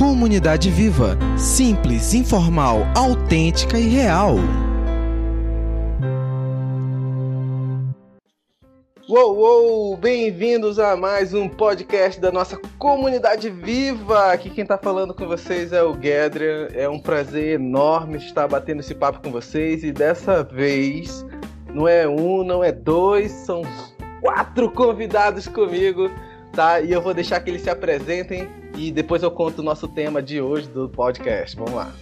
Comunidade Viva. Simples, informal, autêntica e real. Uou, uou! Bem-vindos a mais um podcast da nossa comunidade viva! Aqui quem tá falando com vocês é o Gedrian. É um prazer enorme estar batendo esse papo com vocês e dessa vez não é um, não é dois, são quatro convidados comigo, tá? E eu vou deixar que eles se apresentem e depois eu conto o nosso tema de hoje do podcast. Vamos lá.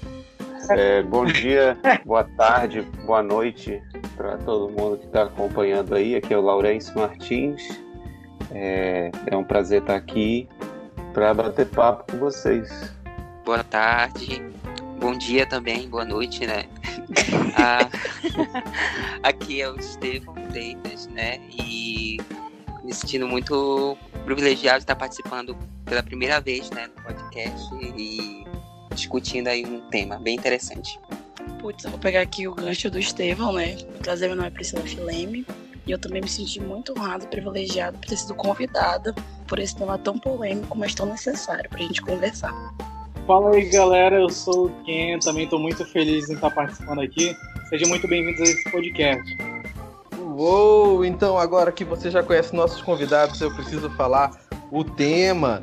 É, bom dia, boa tarde, boa noite para todo mundo que está acompanhando aí. Aqui é o Laurence Martins. É, é um prazer estar aqui para bater papo com vocês. Boa tarde, bom dia também, boa noite, né? ah, aqui é o Estevão Freitas, né? E me sentindo muito privilegiado de estar participando pela primeira vez, né, no podcast e discutindo aí um tema bem interessante. Putz, eu vou pegar aqui o gancho do Estevão, né? O prazer meu nome é Priscila Fileme. E eu também me senti muito honrado e privilegiado por ter sido convidada por esse tema tão polêmico, mas tão necessário para a gente conversar. Fala aí, galera. Eu sou o Ken. Também estou muito feliz em estar participando aqui. Sejam muito bem-vindos a esse podcast. Uou! Então, agora que você já conhece nossos convidados, eu preciso falar o tema.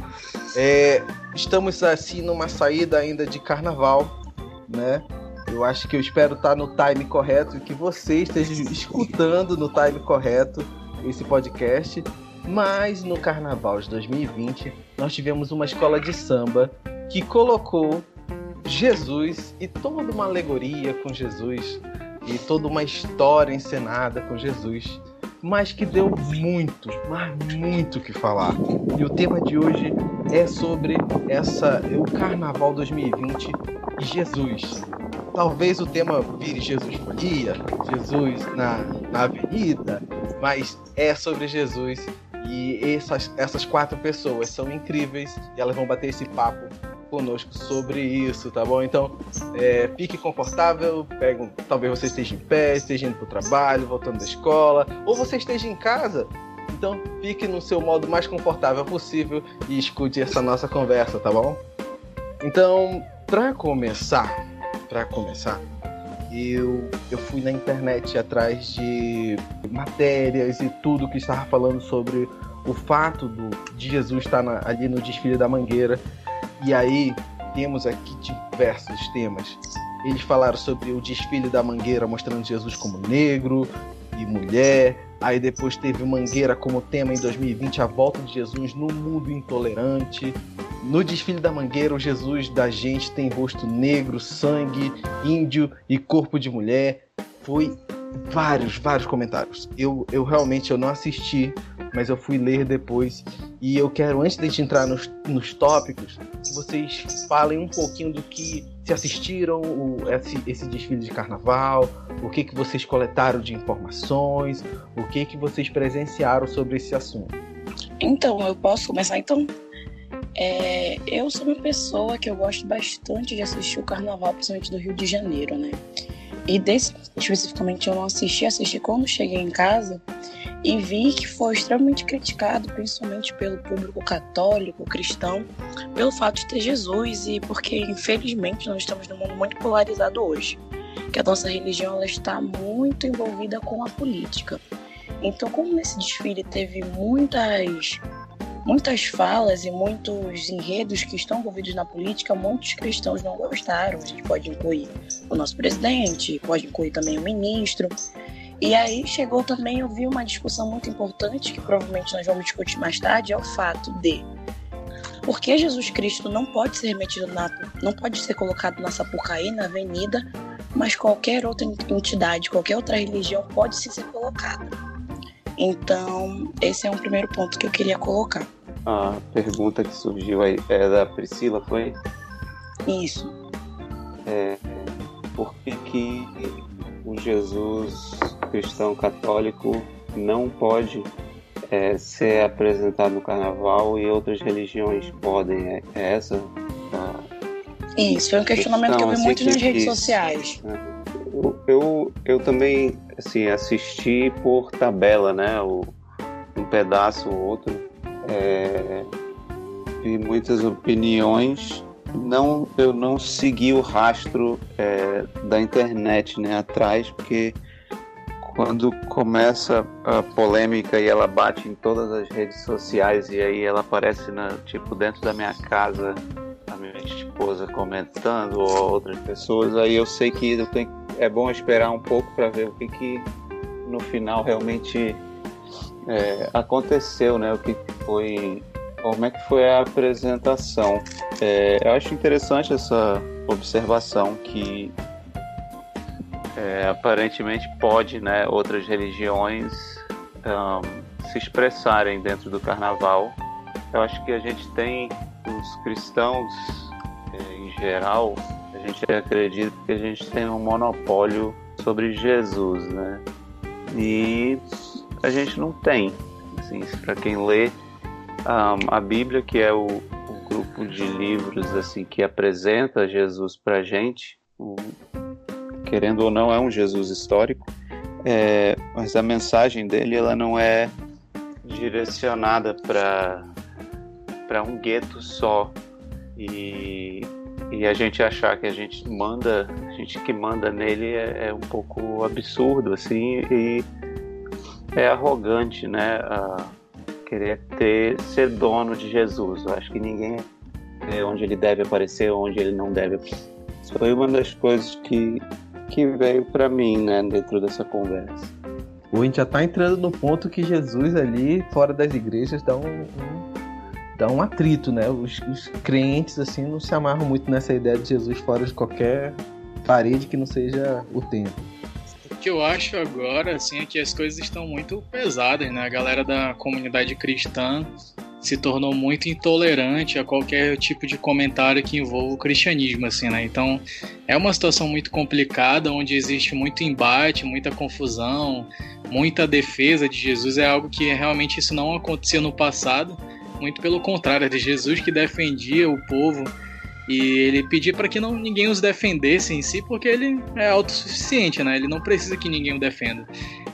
É, estamos assim numa saída ainda de carnaval, né? Eu acho que eu espero estar no time correto e que você esteja escutando no time correto esse podcast. Mas no Carnaval de 2020, nós tivemos uma escola de samba que colocou Jesus e toda uma alegoria com Jesus e toda uma história encenada com Jesus mas que deu muito, mas muito que falar. E o tema de hoje é sobre essa o Carnaval 2020 e Jesus. Talvez o tema vire Jesus Folia, Jesus na, na avenida, mas é sobre Jesus e essas, essas quatro pessoas são incríveis e elas vão bater esse papo conosco sobre isso, tá bom? Então, é, fique confortável, pegue, talvez você esteja em pé, esteja indo para o trabalho, voltando da escola, ou você esteja em casa. Então, fique no seu modo mais confortável possível e escute essa nossa conversa, tá bom? Então, para começar, para começar, eu, eu fui na internet atrás de matérias e tudo que estava falando sobre o fato do, de Jesus estar na, ali no desfile da Mangueira e aí temos aqui diversos temas. Eles falaram sobre o desfile da Mangueira mostrando Jesus como negro e mulher. Aí depois teve Mangueira como tema em 2020, a volta de Jesus no mundo intolerante. No desfile da Mangueira, o Jesus da gente tem rosto negro, sangue, índio e corpo de mulher. Foi vários, vários comentários. Eu, eu realmente eu não assisti, mas eu fui ler depois. E eu quero, antes de a gente entrar nos, nos tópicos, que vocês falem um pouquinho do que se assistiram o, esse, esse desfile de carnaval, o que, que vocês coletaram de informações, o que, que vocês presenciaram sobre esse assunto. Então, eu posso começar então? É, eu sou uma pessoa que eu gosto bastante de assistir o carnaval, principalmente do Rio de Janeiro, né? E desse especificamente eu não assisti, assisti quando cheguei em casa e vi que foi extremamente criticado, principalmente pelo público católico, cristão, pelo fato de ter Jesus e porque infelizmente nós estamos num mundo muito polarizado hoje, que a nossa religião ela está muito envolvida com a política. Então, como nesse desfile teve muitas muitas falas e muitos enredos que estão envolvidos na política, muitos cristãos não gostaram. A gente pode incluir o nosso presidente, pode incluir também o ministro. E aí chegou também, eu vi uma discussão muito importante, que provavelmente nós vamos discutir mais tarde, é o fato de por que Jesus Cristo não pode ser metido na, não pode ser colocado na Sapucaí, na avenida, mas qualquer outra entidade, qualquer outra religião pode sim ser colocada. Então, esse é um primeiro ponto que eu queria colocar. A pergunta que surgiu aí é da Priscila, foi? Isso. É, por que, que o Jesus cristão católico não pode é, ser apresentado no carnaval e outras religiões podem? É, é essa? A... Isso, foi um questionamento que eu vi assim, muito que, nas redes sociais. Eu, eu, eu também assim, assisti por tabela, né? O, um pedaço ou outro. É, vi muitas opiniões não, eu não segui o rastro é, da internet né, atrás, porque quando começa a polêmica e ela bate em todas as redes sociais e aí ela aparece na, tipo dentro da minha casa, a minha esposa comentando ou outras pessoas, aí eu sei que eu tenho, é bom esperar um pouco para ver o que, que no final realmente é, aconteceu, né? O que foi, como é que foi a apresentação? É, eu acho interessante essa observação que é, aparentemente pode, né, outras religiões um, se expressarem dentro do carnaval. Eu acho que a gente tem os cristãos é, em geral, a gente acredita que a gente tem um monopólio sobre Jesus, né? E a gente não tem. Assim, para quem lê a Bíblia, que é o, o, grupo de livros assim que apresenta Jesus para gente, o, querendo ou não, é um Jesus histórico, é, mas a mensagem dele ela não é direcionada para para um gueto só e, e a gente achar que a gente manda, a gente que manda nele é, é um pouco absurdo assim e é arrogante, né? Querer ter ser dono de Jesus. Eu acho que ninguém é onde ele deve aparecer, onde ele não deve. Foi uma das coisas que que veio para mim, né, dentro dessa conversa. O gente já tá entrando no ponto que Jesus ali, fora das igrejas, dá um, um dá um atrito, né? Os, os, crentes, assim, não se amarram muito nessa ideia de Jesus fora de qualquer parede que não seja o templo. Que eu acho agora, assim, é que as coisas estão muito pesadas, né? A galera da comunidade cristã se tornou muito intolerante a qualquer tipo de comentário que envolva o cristianismo, assim, né? Então, é uma situação muito complicada, onde existe muito embate, muita confusão, muita defesa de Jesus. É algo que realmente isso não acontecia no passado. Muito pelo contrário, de Jesus que defendia o povo e ele pedia para que não ninguém os defendesse em si, porque ele é autossuficiente, né? Ele não precisa que ninguém o defenda.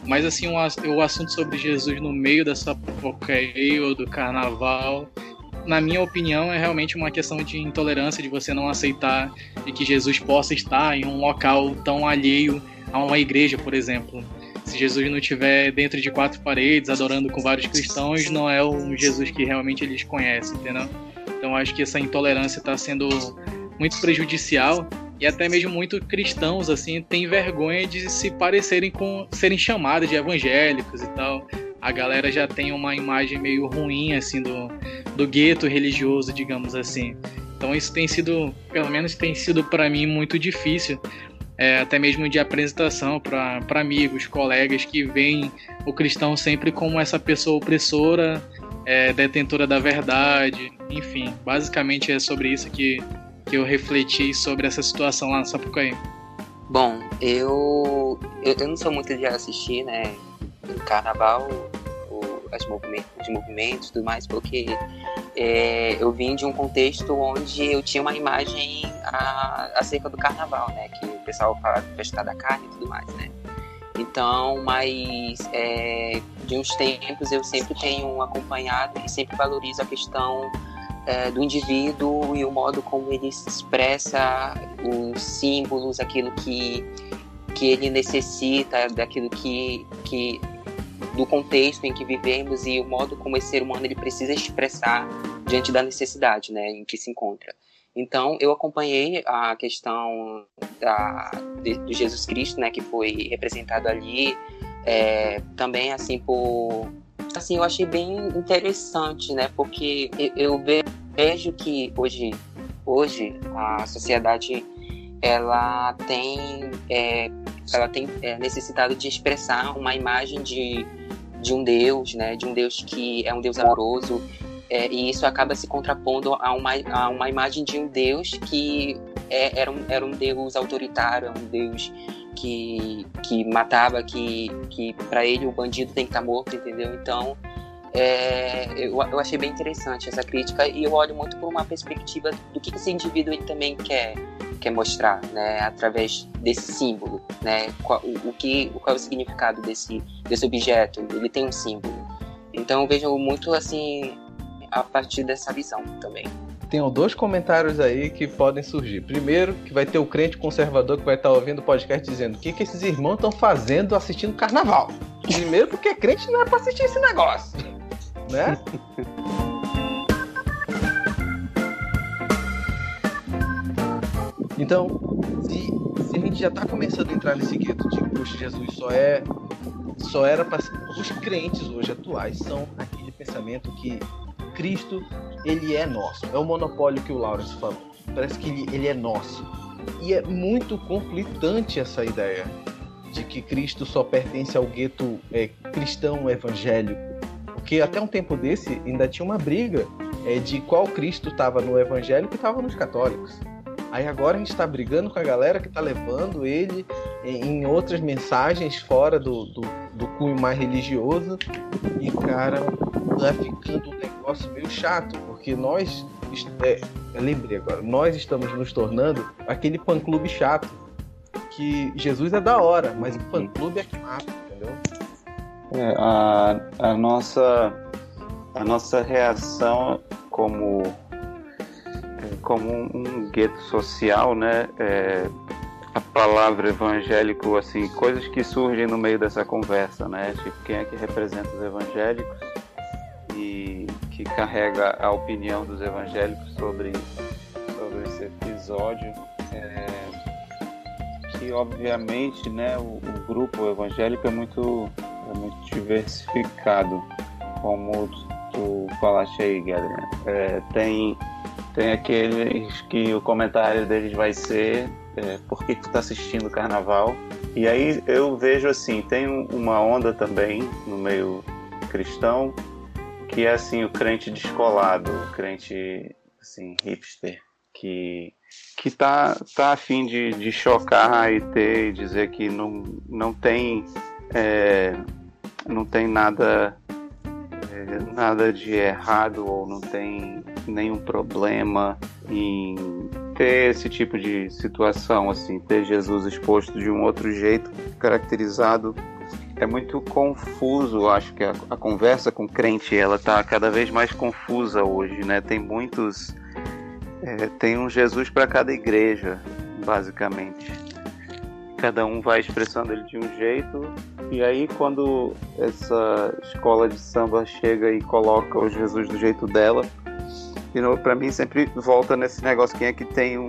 Mas assim, o, o assunto sobre Jesus no meio dessa porcaria do carnaval, na minha opinião, é realmente uma questão de intolerância, de você não aceitar de que Jesus possa estar em um local tão alheio a uma igreja, por exemplo. Se Jesus não estiver dentro de quatro paredes, adorando com vários cristãos, não é o Jesus que realmente eles conhecem, entendeu? Então acho que essa intolerância está sendo muito prejudicial e até mesmo muito cristãos assim têm vergonha de se parecerem com serem chamados de evangélicos e tal. A galera já tem uma imagem meio ruim assim do, do gueto religioso, digamos assim. Então isso tem sido, pelo menos tem sido para mim muito difícil, é, até mesmo de apresentação para amigos, colegas que veem o cristão sempre como essa pessoa opressora, é, detentora da verdade, enfim, basicamente é sobre isso que que eu refleti sobre essa situação lá no Sapucaí? Bom, eu, eu, eu não sou muito de assistir, né, carnaval, o, as movimentos, os movimentos e tudo mais, porque é, eu vim de um contexto onde eu tinha uma imagem a, acerca do carnaval, né, que o pessoal fala festa da carne e tudo mais, né. Então, mas é, de uns tempos eu sempre tenho acompanhado e sempre valorizo a questão é, do indivíduo e o modo como ele expressa os símbolos, aquilo que, que ele necessita, daquilo que, que do contexto em que vivemos e o modo como esse ser humano ele precisa expressar diante da necessidade, né, em que se encontra. Então eu acompanhei a questão da, de, de Jesus Cristo, né, que foi representado ali, é, também assim por assim, eu achei bem interessante, né? Porque eu vejo que hoje, hoje a sociedade ela tem, é, ela tem é, necessitado de expressar uma imagem de, de um Deus, né? De um Deus que é um Deus amoroso. É, e isso acaba se contrapondo a uma, a uma imagem de um Deus que é, era, um, era um Deus autoritário, um Deus que, que matava, que, que para ele o bandido tem que estar tá morto, entendeu? Então, é, eu, eu, achei bem interessante essa crítica e eu olho muito por uma perspectiva do que esse indivíduo ele também quer, quer mostrar, né, através desse símbolo, né, qual, o, o, que, qual é o significado desse, desse objeto, ele tem um símbolo. Então eu vejo muito assim a partir dessa visão também. Tenho dois comentários aí que podem surgir. Primeiro, que vai ter o crente conservador que vai estar ouvindo o podcast dizendo o que, que esses irmãos estão fazendo assistindo carnaval. Primeiro, porque crente não é pra assistir esse negócio. Né? Então, se, se, a gente já está começando a entrar nesse gueto de que Jesus só é só era para os crentes hoje atuais são aquele pensamento que Cristo ele é nosso. É o monopólio que o Lawrence falou. Parece que ele, é nosso. E é muito conflitante essa ideia de que Cristo só pertence ao gueto é, cristão evangélico. Porque até um tempo desse ainda tinha uma briga é, de qual Cristo estava no evangélico e estava nos católicos. Aí agora a gente está brigando com a galera que está levando ele em outras mensagens fora do, do, do cunho mais religioso. E, cara, tá ficando um negócio meio chato, porque nós. É, lembrei agora, nós estamos nos tornando aquele fã-clube chato. Que Jesus é da hora, mas o fã-clube é chato, entendeu? É, a, a, nossa, a nossa reação como como um, um gueto social, né? É, a palavra evangélico, assim, coisas que surgem no meio dessa conversa, né? Tipo, quem é que representa os evangélicos e que carrega a opinião dos evangélicos sobre, sobre esse episódio. É, que, obviamente, né, o, o, grupo evangélico é muito, é muito diversificado, como tu falaste aí, Guilherme. É, tem tem aqueles que o comentário deles vai ser é, por que tu tá assistindo o carnaval? E aí eu vejo assim, tem uma onda também no meio cristão que é assim o crente descolado, o crente assim hipster que que tá tá afim de, de chocar e ter e dizer que não não tem é, não tem nada é, nada de errado ou não tem nenhum problema em ter esse tipo de situação, assim, ter Jesus exposto de um outro jeito, caracterizado. É muito confuso, acho que a, a conversa com o crente ela está cada vez mais confusa hoje, né? Tem muitos, é, tem um Jesus para cada igreja, basicamente. Cada um vai expressando ele de um jeito e aí quando essa escola de samba chega e coloca o Jesus do jeito dela, de novo, para mim sempre volta nesse negócio quem é que tem um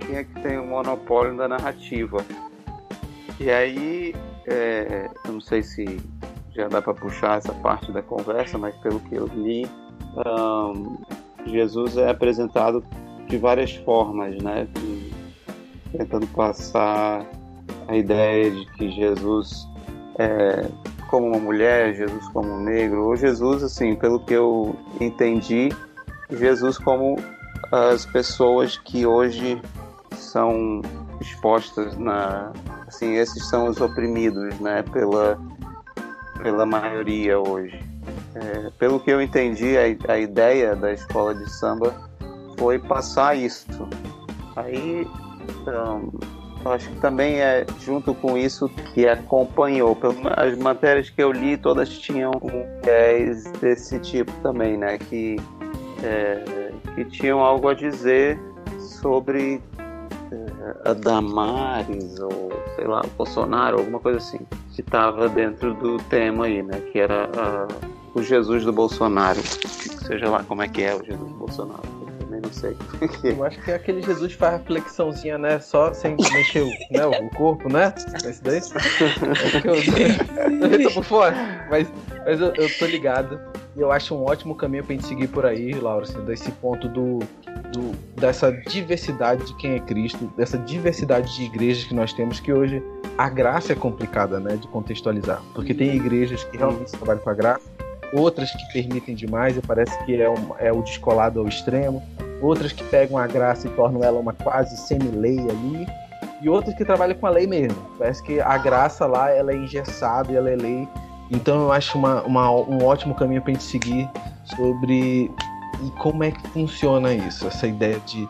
quem é que tem um monopólio da narrativa. E aí, é, eu não sei se já dá para puxar essa parte da conversa, mas pelo que eu li, um, Jesus é apresentado de várias formas, né? Tentando passar a ideia de que Jesus é como uma mulher, Jesus como um negro, ou Jesus, assim, pelo que eu entendi, Jesus como as pessoas que hoje são expostas na assim esses são os oprimidos né pela pela maioria hoje. É, pelo que eu entendi a, a ideia da escola de samba foi passar isso. Aí então, acho que também é junto com isso que acompanhou. As matérias que eu li todas tinham um viés desse tipo também né que é, que tinham algo a dizer sobre é, a Damares ou sei lá, Bolsonaro, alguma coisa assim, que estava dentro do tema aí, né? Que era o Jesus do Bolsonaro, seja lá como é que é o Jesus do Bolsonaro. Eu também não sei. Eu acho que é aquele Jesus faz flexãozinha, né? Só sem mexer o, né, o corpo, né? Esse daí. É eu, eu tô por fora, mas, mas eu, eu tô ligado e eu acho um ótimo caminho pra gente seguir por aí, Laura, assim, desse ponto do, do, dessa diversidade de quem é Cristo, dessa diversidade de igrejas que nós temos, que hoje a graça é complicada, né, de contextualizar. Porque tem igrejas que realmente trabalham com a graça, outras que permitem demais e parece que é, um, é o descolado ao extremo, outras que pegam a graça e tornam ela uma quase semi-lei ali, e outras que trabalham com a lei mesmo. Parece que a graça lá ela é engessada e ela é lei então eu acho uma, uma, um ótimo caminho para a gente seguir sobre como é que funciona isso, essa ideia de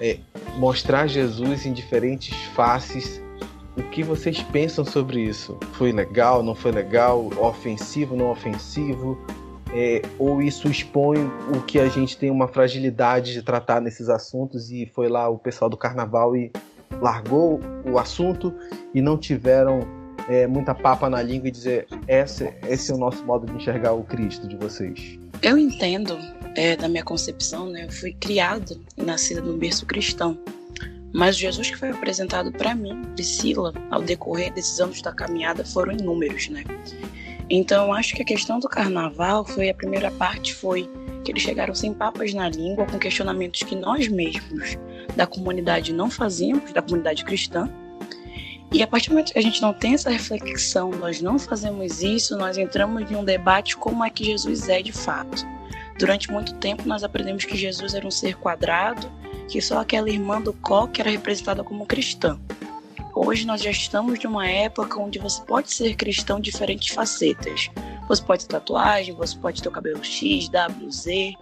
é, mostrar Jesus em diferentes faces. O que vocês pensam sobre isso? Foi legal, não foi legal? Ofensivo, não ofensivo? É, ou isso expõe o que a gente tem uma fragilidade de tratar nesses assuntos e foi lá o pessoal do carnaval e largou o assunto e não tiveram é, muita papa na língua e dizer esse, esse é o nosso modo de enxergar o Cristo de vocês? Eu entendo, é, da minha concepção, né? Eu fui criado e nascida num berço cristão. Mas Jesus que foi apresentado para mim, Priscila, ao decorrer desses anos da caminhada, foram inúmeros, né? Então, acho que a questão do carnaval foi a primeira parte foi que eles chegaram sem papas na língua, com questionamentos que nós mesmos da comunidade não fazíamos, da comunidade cristã, e a partir do momento que a gente não tem essa reflexão, nós não fazemos isso, nós entramos em um debate como é que Jesus é de fato. Durante muito tempo nós aprendemos que Jesus era um ser quadrado, que só aquela irmã do coque era representada como cristã. Hoje nós já estamos numa época onde você pode ser cristão de diferentes facetas. Você pode ter tatuagem, você pode ter o cabelo X, W, Z,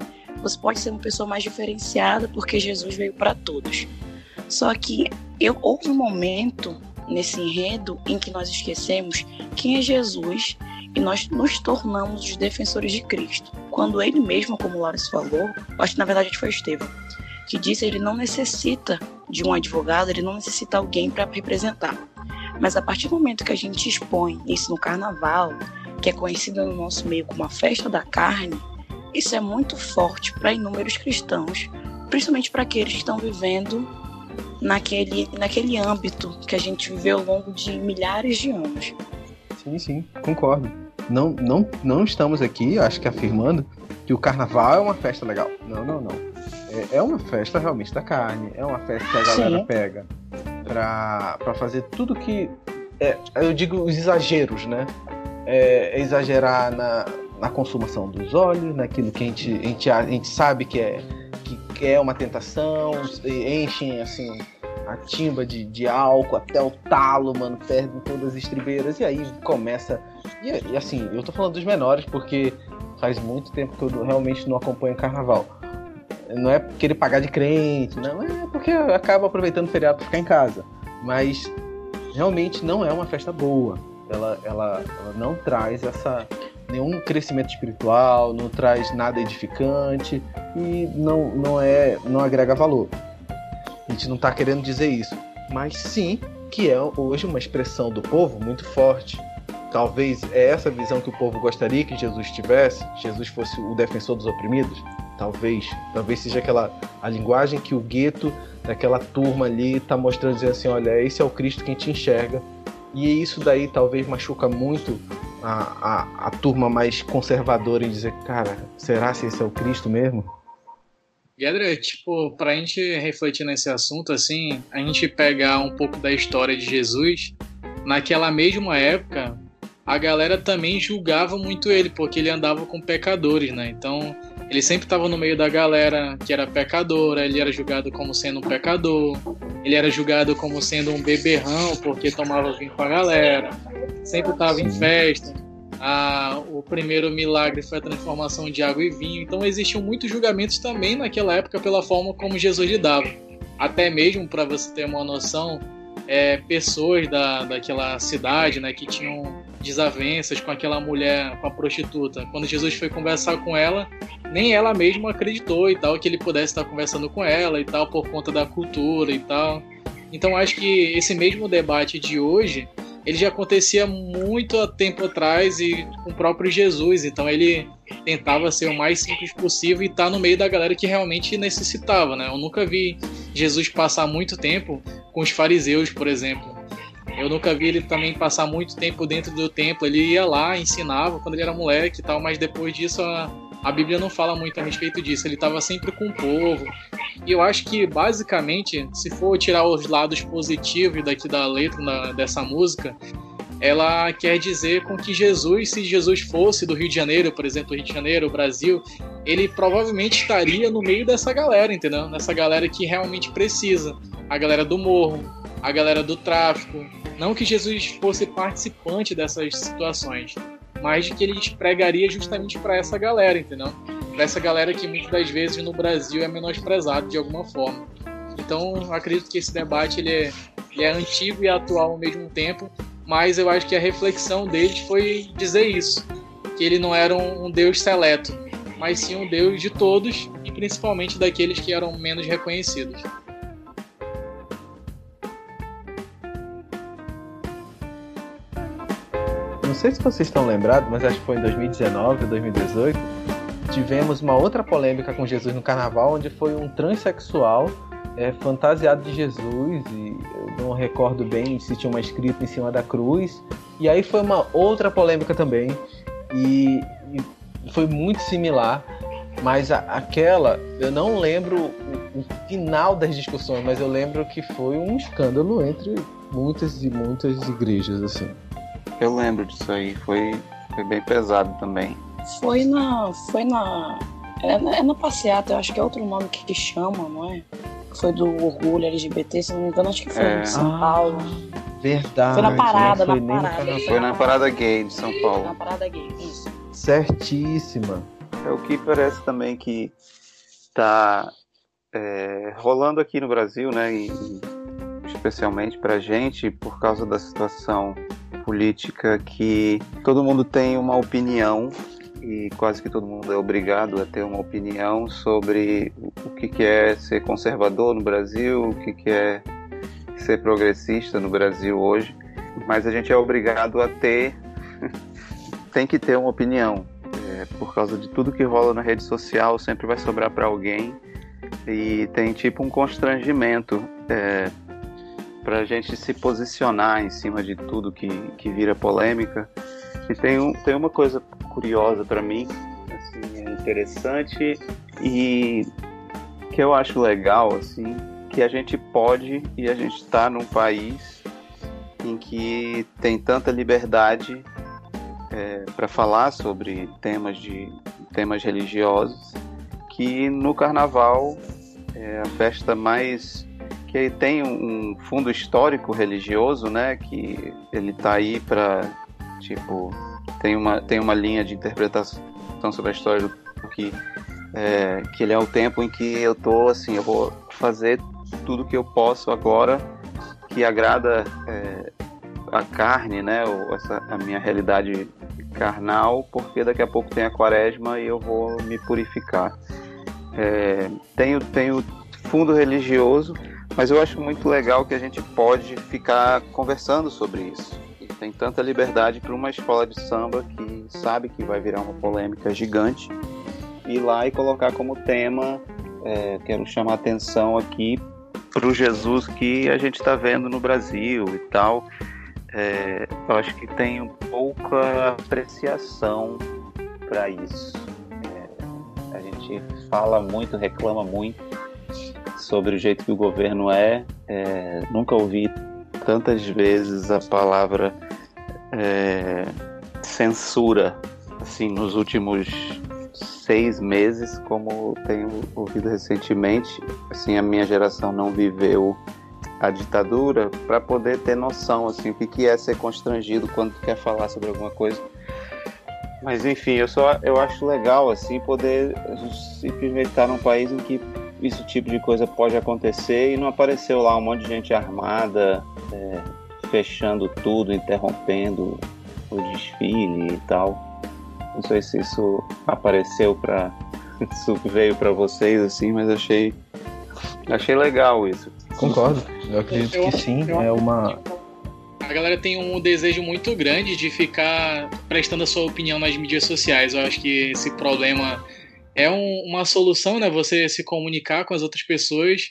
você pode ser uma pessoa mais diferenciada porque Jesus veio para todos. Só que eu, houve um momento nesse enredo em que nós esquecemos quem é Jesus e nós nos tornamos os defensores de Cristo. Quando ele mesmo, como o Lares falou, acho que na verdade foi Estevão, que disse que ele não necessita de um advogado, ele não necessita alguém para representar. Mas a partir do momento que a gente expõe isso no carnaval, que é conhecido no nosso meio como a festa da carne, isso é muito forte para inúmeros cristãos, principalmente para aqueles que estão vivendo naquele, naquele âmbito que a gente viveu ao longo de milhares de anos. Sim, sim, concordo. Não, não, não estamos aqui, acho que afirmando que o carnaval é uma festa legal. Não, não, não. É, é uma festa realmente da carne, é uma festa que a galera sim. pega pra, pra fazer tudo que. É, eu digo os exageros, né? É, é exagerar na, na consumação dos olhos, naquilo que a gente, a gente, a gente sabe que é é uma tentação, enchem assim a timba de, de álcool até o talo, mano, perdem todas as estribeiras e aí começa. E, e, assim, eu tô falando dos menores porque faz muito tempo que eu realmente não acompanho carnaval. Não é querer pagar de crente, não, é porque acaba aproveitando o feriado pra ficar em casa. Mas realmente não é uma festa boa. Ela, ela, ela não traz essa nenhum crescimento espiritual, não traz nada edificante e não, não é não agrega valor. A gente não está querendo dizer isso, mas sim que é hoje uma expressão do povo muito forte. Talvez é essa visão que o povo gostaria que Jesus tivesse, Jesus fosse o defensor dos oprimidos. Talvez, talvez seja aquela a linguagem que o gueto daquela turma ali está mostrando dizendo assim, olha, esse é o Cristo que a gente enxerga. E isso daí talvez machuca muito a, a, a turma mais conservadora em dizer, cara, será se esse é o Cristo mesmo? Gedra, tipo, pra gente refletir nesse assunto, assim, a gente pegar um pouco da história de Jesus, naquela mesma época, a galera também julgava muito ele, porque ele andava com pecadores, né? Então, ele sempre estava no meio da galera que era pecadora, ele era julgado como sendo um pecador, ele era julgado como sendo um beberrão, porque tomava vinho com a galera, sempre estava em festa. Ah, o primeiro milagre foi a transformação de água e vinho. Então existiam muitos julgamentos também naquela época pela forma como Jesus lidava. Até mesmo para você ter uma noção, é, pessoas da, daquela cidade né, que tinham desavenças com aquela mulher, com a prostituta. Quando Jesus foi conversar com ela, nem ela mesma acreditou e tal que ele pudesse estar conversando com ela e tal por conta da cultura e tal. Então acho que esse mesmo debate de hoje ele já acontecia muito tempo atrás e com o próprio Jesus. Então ele tentava ser o mais simples possível e estar tá no meio da galera que realmente necessitava, né? Eu nunca vi Jesus passar muito tempo com os fariseus, por exemplo. Eu nunca vi ele também passar muito tempo dentro do templo. Ele ia lá, ensinava quando ele era moleque e tal, mas depois disso a, a Bíblia não fala muito a respeito disso. Ele estava sempre com o povo. E eu acho que, basicamente, se for tirar os lados positivos daqui da letra na, dessa música, ela quer dizer com que Jesus, se Jesus fosse do Rio de Janeiro, por exemplo, Rio de Janeiro, Brasil, ele provavelmente estaria no meio dessa galera, entendeu? Nessa galera que realmente precisa. A galera do morro, a galera do tráfico. Não que Jesus fosse participante dessas situações, mas de que ele pregaria justamente para essa galera, entendeu? Para essa galera que muitas das vezes no Brasil é menosprezado de alguma forma. Então, acredito que esse debate ele é, ele é antigo e atual ao mesmo tempo, mas eu acho que a reflexão deles foi dizer isso, que ele não era um, um Deus seleto, mas sim um Deus de todos e principalmente daqueles que eram menos reconhecidos. Não sei se vocês estão lembrados, mas acho que foi em 2019 ou 2018. Tivemos uma outra polêmica com Jesus no carnaval, onde foi um transexual é, fantasiado de Jesus, e eu não recordo bem se tinha uma escrita em cima da cruz. E aí foi uma outra polêmica também, e, e foi muito similar, mas a, aquela, eu não lembro o, o, final das discussões, mas eu lembro que foi um escândalo entre muitas e muitas igrejas, assim. Eu lembro disso aí, foi, foi bem pesado também. Foi na. Foi na. É, é na passeata, eu acho que é outro nome que, que chama, não é? Foi do orgulho LGBT, se não me engano, acho que foi é. em São ah, Paulo. Verdade. Foi na parada, foi na parada. Foi na parada gay de São Paulo. Na parada gay, isso. Certíssima. É o que parece também que tá é, rolando aqui no Brasil, né? E, especialmente pra gente, por causa da situação política que todo mundo tem uma opinião e quase que todo mundo é obrigado a ter uma opinião sobre o que é ser conservador no Brasil, o que é ser progressista no Brasil hoje, mas a gente é obrigado a ter, tem que ter uma opinião. É, por causa de tudo que rola na rede social, sempre vai sobrar para alguém e tem tipo um constrangimento é, para a gente se posicionar em cima de tudo que, que vira polêmica. E tem, um, tem uma coisa curiosa para mim, assim, interessante e que eu acho legal, assim, que a gente pode e a gente está num país em que tem tanta liberdade é, para falar sobre temas de temas religiosos que no Carnaval é a festa mais que tem um fundo histórico religioso, né? Que ele está aí para tipo tem uma tem uma linha de interpretação sobre a história do que é, que ele é o tempo em que eu tô assim eu vou fazer tudo que eu posso agora que agrada é, a carne, né? Ou essa a minha realidade carnal, porque daqui a pouco tem a quaresma e eu vou me purificar. É, tenho tenho fundo religioso, mas eu acho muito legal que a gente pode ficar conversando sobre isso. Tem tanta liberdade para uma escola de samba que sabe que vai virar uma polêmica gigante ir lá e colocar como tema. É, quero chamar atenção aqui para o Jesus que a gente está vendo no Brasil e tal. É, eu acho que tem pouca apreciação para isso. É, a gente fala muito, reclama muito sobre o jeito que o governo é. é nunca ouvi tantas vezes a palavra é, censura assim nos últimos seis meses como tenho ouvido recentemente assim a minha geração não viveu a ditadura para poder ter noção assim o que, que é ser constrangido quando quer falar sobre alguma coisa mas enfim eu só eu acho legal assim poder simplesmente estar num país em que esse tipo de coisa pode acontecer e não apareceu lá um monte de gente armada é, fechando tudo interrompendo o desfile e tal não sei se isso apareceu para isso veio para vocês assim mas achei achei legal isso Concordo. Eu acredito eu, que sim. Eu, é uma. A galera tem um desejo muito grande de ficar prestando a sua opinião nas mídias sociais. Eu acho que esse problema é um, uma solução, né? Você se comunicar com as outras pessoas,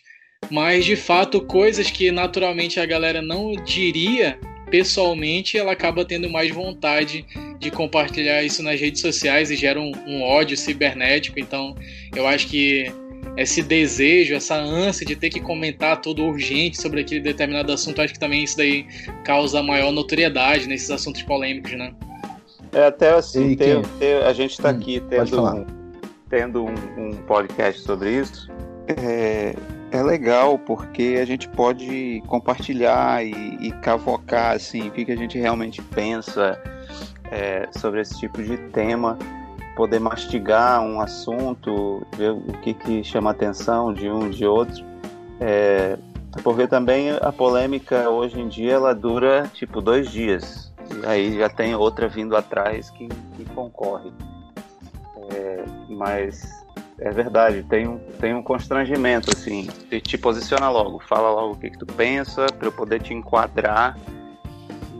mas de fato coisas que naturalmente a galera não diria pessoalmente, ela acaba tendo mais vontade de compartilhar isso nas redes sociais e gera um, um ódio cibernético. Então, eu acho que esse desejo, essa ânsia de ter que comentar todo urgente sobre aquele determinado assunto, acho que também isso daí causa maior notoriedade nesses assuntos polêmicos, né? É, até assim, ter, ter, a gente está hum, aqui tendo, tendo um, um, podcast sobre isso. É, é legal porque a gente pode compartilhar e, e cavocar assim, o que, que a gente realmente pensa é, sobre esse tipo de tema poder mastigar um assunto, ver o que, que chama atenção de um de outro. É, porque também a polêmica hoje em dia ela dura tipo dois dias. E aí já tem outra vindo atrás que, que concorre. É, mas é verdade, tem um, tem um constrangimento, assim, de te posiciona logo, fala logo o que, que tu pensa, para eu poder te enquadrar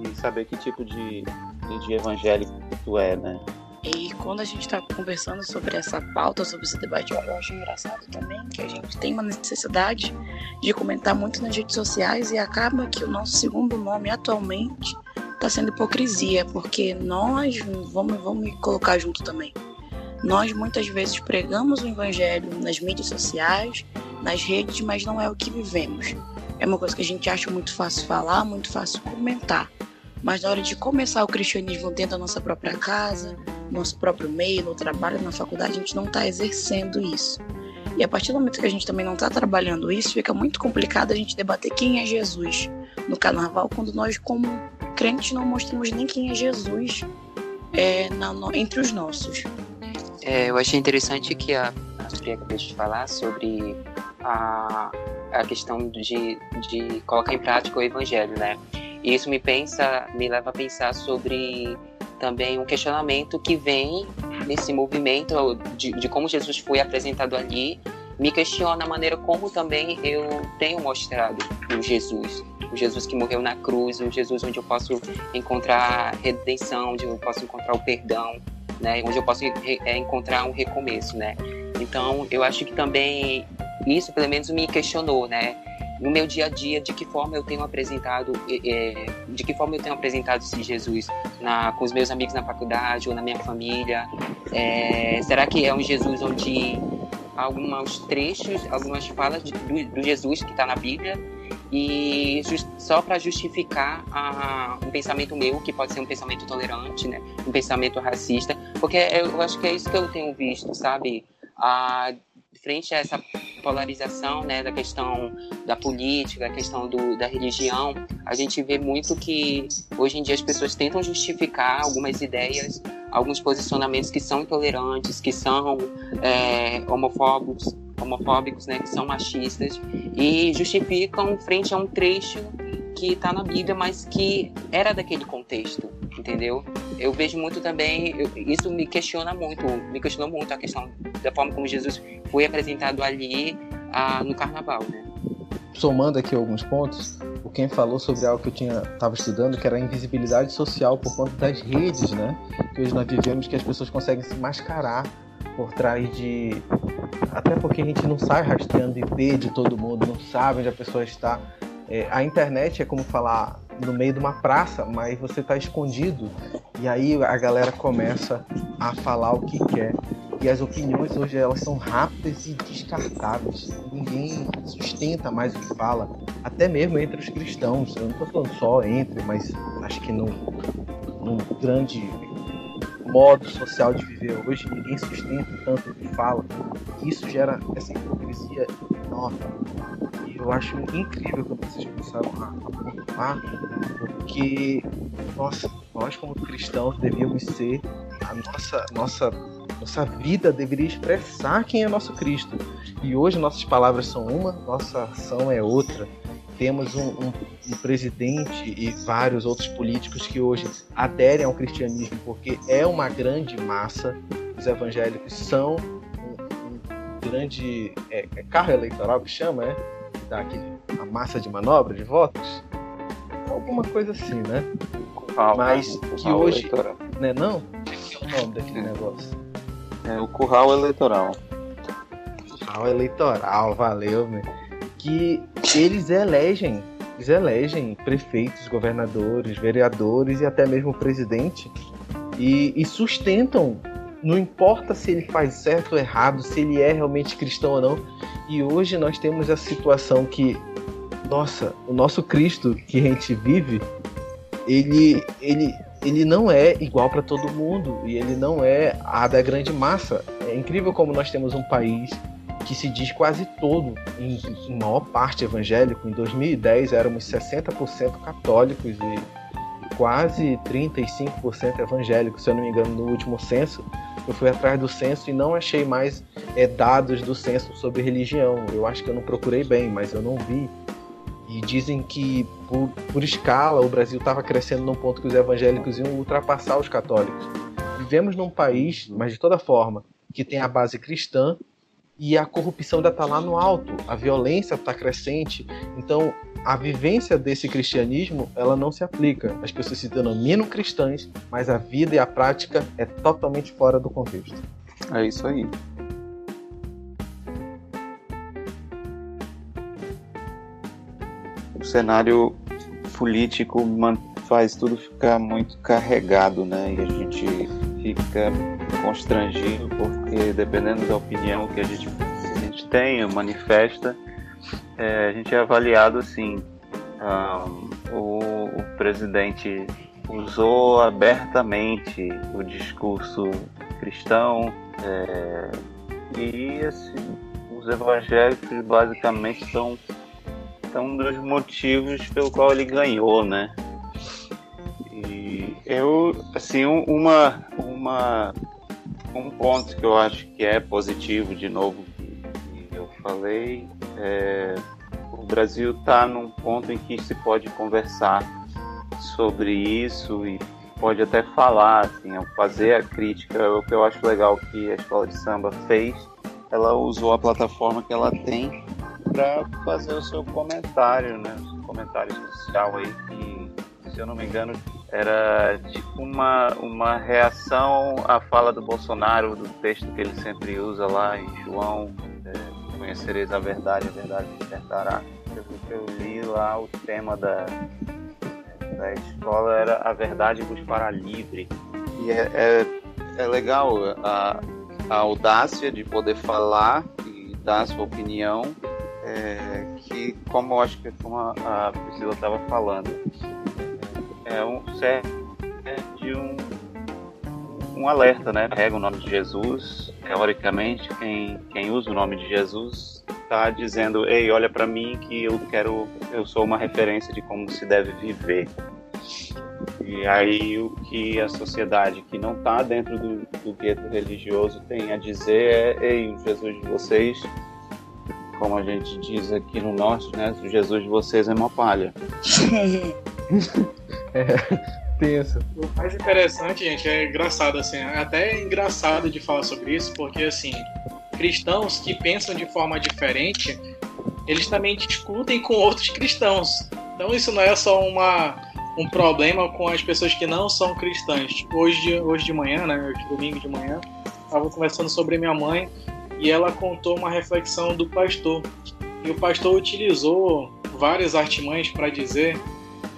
e saber que tipo de, de evangélico tu é, né? E quando a gente está conversando sobre essa pauta, sobre esse debate, eu acho engraçado também que a gente tem uma necessidade de comentar muito nas redes sociais e acaba que o nosso segundo nome atualmente está sendo hipocrisia, porque nós, vamos, vamos me colocar junto também, nós muitas vezes pregamos o evangelho nas mídias sociais, nas redes, mas não é o que vivemos. É uma coisa que a gente acha muito fácil falar, muito fácil comentar. Mas na hora de começar o cristianismo dentro da nossa própria casa, nosso próprio meio, no trabalho, na faculdade, a gente não está exercendo isso. E a partir do momento que a gente também não está trabalhando isso, fica muito complicado a gente debater quem é Jesus no carnaval, quando nós, como crentes, não mostramos nem quem é Jesus é, na, entre os nossos. É, eu achei interessante que a, a Sofia acabou de falar sobre a, a questão de, de colocar em prática o evangelho, né? E isso me pensa, me leva a pensar sobre também um questionamento que vem nesse movimento de, de como Jesus foi apresentado ali, me questiona a maneira como também eu tenho mostrado o Jesus, o Jesus que morreu na cruz, o Jesus onde eu posso encontrar redenção, onde eu posso encontrar o perdão, né, onde eu posso é, encontrar um recomeço, né. Então, eu acho que também isso, pelo menos, me questionou, né, no meu dia a dia de que forma eu tenho apresentado é, de que forma eu tenho apresentado esse Jesus na, com os meus amigos na faculdade ou na minha família é, será que é um Jesus onde alguns trechos algumas falas de, do, do, Jesus que está na Bíblia e só para justificar um pensamento meu que pode ser um pensamento tolerante né um pensamento racista porque eu acho que é isso que eu tenho visto sabe? Frente a essa polarização né, da questão da política, da questão do, da religião, a gente vê muito que hoje em dia as pessoas tentam justificar algumas ideias, alguns posicionamentos que são intolerantes, que são é, homofóbicos, homofóbicos, né, que são machistas, e justificam frente a um trecho que está na Bíblia, mas que era daquele contexto, entendeu? Eu vejo muito também, eu, isso me questiona muito, me questionou muito a questão da forma como Jesus foi apresentado ali ah, no Carnaval, né? Somando aqui alguns pontos, o Ken falou sobre algo que eu tinha estava estudando, que era a invisibilidade social por conta das redes, né? Que hoje nós vivemos que as pessoas conseguem se mascarar por trás de até porque a gente não sai rastreando IP de todo mundo, não sabe onde a pessoa está. É, a internet é como falar no meio de uma praça, mas você está escondido e aí a galera começa a falar o que quer. E as opiniões hoje elas são rápidas e descartáveis. Ninguém sustenta mais o que fala, até mesmo entre os cristãos. Eu não estou falando só entre, mas acho que num, num grande modo social de viver hoje, ninguém sustenta tanto que fala. Isso gera essa hipocrisia enorme eu acho incrível quando vocês começaram a, a pontuar, porque nossa, nós como cristãos devíamos ser a nossa nossa nossa vida deveria expressar quem é nosso Cristo. E hoje nossas palavras são uma, nossa ação é outra. Temos um, um, um presidente e vários outros políticos que hoje aderem ao cristianismo porque é uma grande massa. Os evangélicos são um, um grande é, é carro eleitoral que chama, é? dá aqui a massa de manobra de votos? Alguma coisa assim, né? Curral, Mas né? que hoje. Eleitoral. Né, não? Que é o nome daquele negócio? É o curral eleitoral. Curral eleitoral, valeu, meu. Que eles elegem, eles elegem prefeitos, governadores, vereadores e até mesmo presidente e, e sustentam não importa se ele faz certo ou errado, se ele é realmente cristão ou não. E hoje nós temos a situação que, nossa, o nosso Cristo que a gente vive, ele, ele, ele não é igual para todo mundo e ele não é a da grande massa. É incrível como nós temos um país que se diz quase todo, em, em maior parte evangélico. Em 2010 éramos 60% católicos e quase 35% evangélicos, se eu não me engano, no último censo eu fui atrás do censo e não achei mais é, dados do censo sobre religião. Eu acho que eu não procurei bem, mas eu não vi. E dizem que, por, por escala, o Brasil estava crescendo num ponto que os evangélicos iam ultrapassar os católicos. Vivemos num país, mas de toda forma, que tem a base cristã e a corrupção ainda está lá no alto, a violência está crescente. Então, a vivência desse cristianismo ela não se aplica. As pessoas se denominam cristãs, mas a vida e a prática é totalmente fora do contexto. É isso aí. O cenário político faz tudo ficar muito carregado, né? E a gente fica constrangido porque dependendo da opinião que a gente, a gente tem, manifesta, é, a gente é avaliado assim. Um, o, o presidente usou abertamente o discurso cristão é, e assim, os evangélicos basicamente são, são um dos motivos pelo qual ele ganhou, né? E eu, assim, uma, uma, um ponto que eu acho que é positivo, de novo, que, eu falei, é, o Brasil está num ponto em que se pode conversar sobre isso e pode até falar, assim, fazer a crítica. O que eu acho legal que a escola de samba fez, ela usou a plataforma que ela tem para fazer o seu comentário, né? O seu comentário social aí, que, se eu não me engano, era tipo uma, uma reação à fala do Bolsonaro, do texto que ele sempre usa lá em João, é, conhecereis a verdade, a verdade libertará. Eu, eu li lá o tema da, da escola era a verdade vos fará livre. E é, é, é legal a, a audácia de poder falar e dar a sua opinião, é, que como eu acho que a, a Priscila estava falando, é um é de um um alerta, né? Pega o nome de Jesus, teoricamente, quem, quem usa o nome de Jesus está dizendo: Ei, olha para mim que eu quero, eu sou uma referência de como se deve viver. E aí o que a sociedade que não está dentro do, do gueto religioso tem a dizer é: Ei, o Jesus de vocês, como a gente diz aqui no norte, né? O Jesus de vocês é uma palha. é tenso. O mais interessante, gente, é engraçado, assim, é até engraçado de falar sobre isso, porque, assim, cristãos que pensam de forma diferente, eles também discutem com outros cristãos. Então isso não é só uma, um problema com as pessoas que não são cristãs. Hoje, de, hoje de manhã, né, domingo de manhã, estava conversando sobre minha mãe e ela contou uma reflexão do pastor. E o pastor utilizou várias artimanhas para dizer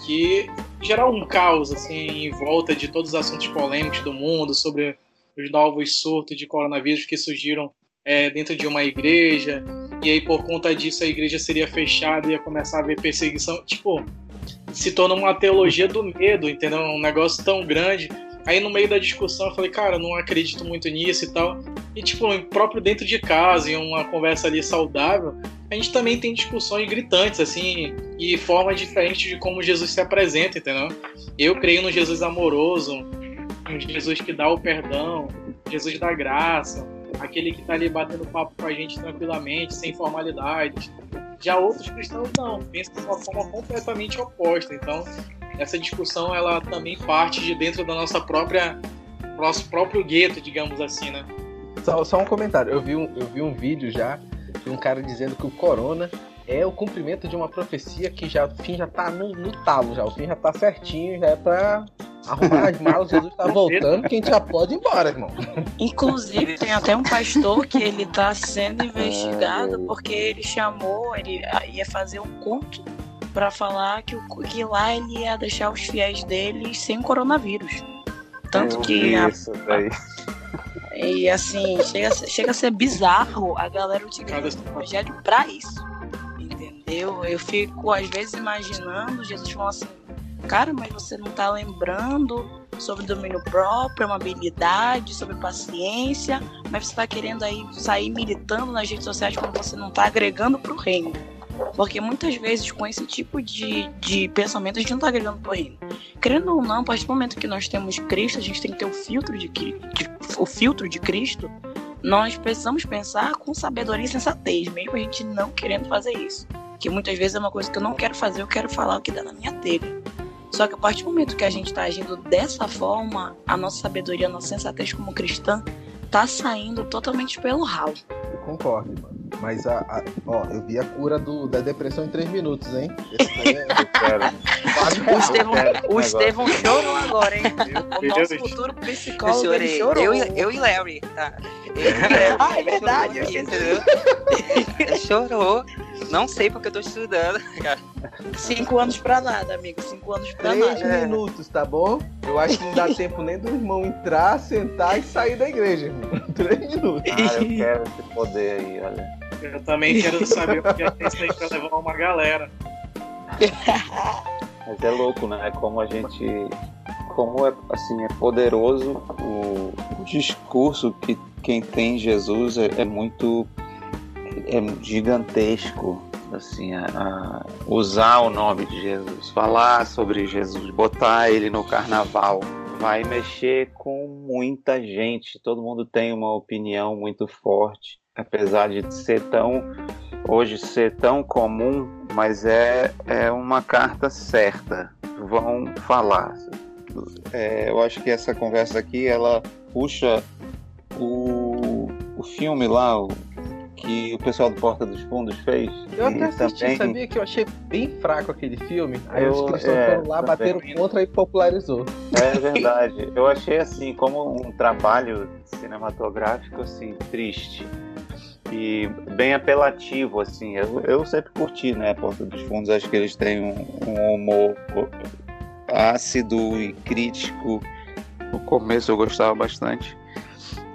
que gerar um caos assim em volta de todos os assuntos polêmicos do mundo sobre os novos surtos de coronavírus que surgiram é, dentro de uma igreja. E aí por conta disso a igreja seria fechada e ia começar a haver perseguição. Tipo se torna uma teologia do medo entendeu? Um negócio tão grande aí no meio da discussão eu falei cara não acredito muito nisso e tal e tipo próprio dentro de casa em uma conversa ali saudável a gente também tem discussões gritantes, assim, e formas diferentes de como Jesus se apresenta, entendeu? Eu creio no Jesus amoroso, um Jesus que dá o perdão, Jesus da graça, aquele que está ali batendo papo com a gente tranquilamente, sem formalidades. Já outros cristãos não, pensam de uma forma completamente oposta. Então, essa discussão ela também parte de dentro da nossa própria nosso próprio gueto, digamos assim, né? Só, só um comentário. Eu vi um, eu vi um vídeo já de um cara dizendo que o corona é o cumprimento de uma profecia que já, o fim já tá no, no talo, já. O fim já tá certinho, já é pra arrumar as malas, Jesus tá voltando, que a gente já pode ir embora, irmão. Inclusive, tem até um pastor que ele tá sendo investigado porque ele chamou, ele ia fazer um culto para falar que, que lá ele ia deixar os fiéis dele sem coronavírus. Tanto que a, e assim, chega, chega a ser bizarro a galera utilizar o evangelho pra isso. Entendeu? Eu fico, às vezes, imaginando Jesus falando assim, cara, mas você não tá lembrando sobre domínio próprio, amabilidade, sobre paciência, mas você tá querendo aí sair militando nas redes sociais quando você não tá agregando pro reino. Porque muitas vezes com esse tipo de, de pensamento a gente não está agregando pro reino. Querendo ou não, a partir do momento que nós temos Cristo, a gente tem que ter o filtro de, de o filtro de Cristo. Nós precisamos pensar com sabedoria e sensatez, mesmo a gente não querendo fazer isso. Que muitas vezes é uma coisa que eu não quero fazer, eu quero falar o que dá na minha telha. Só que a partir do momento que a gente está agindo dessa forma, a nossa sabedoria, a nossa sensatez como cristã tá saindo totalmente pelo ralo. Eu concordo, mano. Mas a, a, ó, eu vi a cura do, da depressão em três minutos, hein? É... o Estevão, o Estevão chorou agora, hein? O nosso futuro psicólogo eu ele chorou. Eu, eu e Larry, tá? Eu e Larry. ah, é verdade. Aqui, entendeu? Ele chorou. Não sei porque eu tô estudando, cara. Cinco anos pra nada, amigo. Cinco anos pra Três nada. Três minutos, tá bom? Eu acho que não dá tempo nem do irmão entrar, sentar e sair da igreja, irmão. Três minutos. Ah, eu quero esse poder aí, olha. Eu também quero saber porque é isso aí pra levar uma galera. Mas é louco, né? Como a gente. Como é, assim, é poderoso o, o discurso que quem tem Jesus é, é muito é gigantesco assim a, a usar o nome de Jesus, falar sobre Jesus, botar ele no carnaval, vai mexer com muita gente. Todo mundo tem uma opinião muito forte, apesar de ser tão hoje ser tão comum, mas é é uma carta certa. Vão falar. É, eu acho que essa conversa aqui ela puxa o, o filme lá, o que o pessoal do Porta dos Fundos fez. Eu até assisti, também... sabia que eu achei bem fraco aquele filme. Aí eu, os cristãos é, foram lá, bateram contra e popularizou. É verdade. eu achei assim, como um trabalho cinematográfico assim, triste. E bem apelativo, assim. Eu, eu sempre curti, né, Porta dos Fundos. Acho que eles têm um, um humor ácido e crítico. No começo eu gostava bastante.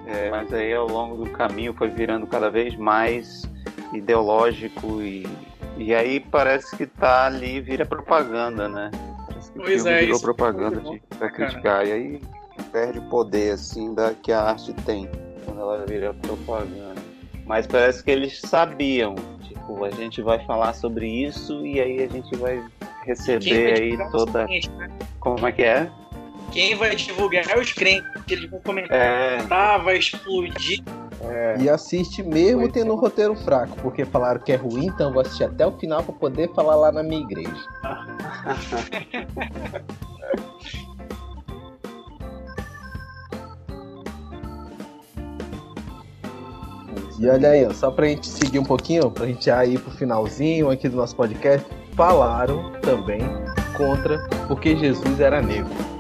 É, mas aí ao longo do caminho foi virando cada vez mais ideológico e, e aí parece que tá ali vira propaganda, né? Parece que pois é, virou propaganda de, pra criticar. E aí perde o poder assim da que a arte tem quando ela vira propaganda. Mas parece que eles sabiam, tipo, a gente vai falar sobre isso e aí a gente vai receber aí toda. Né? Como é que é? Quem vai divulgar é os crentes, que eles vão comentar, é. vai explodir. É. E assiste mesmo tendo é. um roteiro fraco, porque falaram que é ruim, então vou assistir até o final para poder falar lá na minha igreja. E olha aí, ó, só pra gente seguir um pouquinho, pra gente ir pro finalzinho aqui do nosso podcast, falaram também contra porque Jesus era negro.